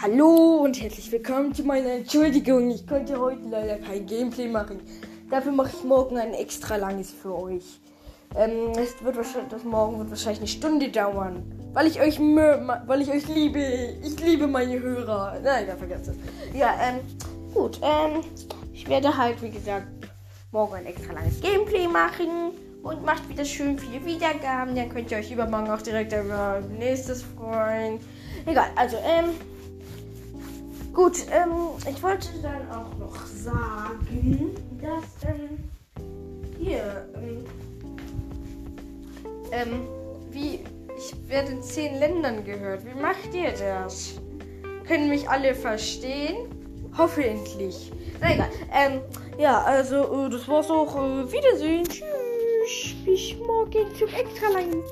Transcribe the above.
Hallo und herzlich willkommen zu meiner Entschuldigung. Ich konnte heute leider kein Gameplay machen. Dafür mache ich morgen ein extra langes für euch. Ähm, es wird wahrscheinlich, das morgen wird wahrscheinlich eine Stunde dauern. Weil ich euch weil ich euch liebe. Ich liebe meine Hörer. Nein, da vergesst es. Ja, ähm, gut. Ähm, ich werde halt, wie gesagt, morgen ein extra langes Gameplay machen. Und macht wieder schön viele Wiedergaben. Dann könnt ihr euch übermorgen auch direkt über nächstes freuen. Egal, also, ähm, Gut, ähm, ich wollte dann auch noch sagen, dass, ähm, hier, ähm, ähm, wie, ich werde in zehn Ländern gehört. Wie macht ihr das? Können mich alle verstehen? Hoffentlich. Egal. Ähm, ja, also, äh, das war's auch. Äh, Wiedersehen. Tschüss. Bis morgen zum extra langen.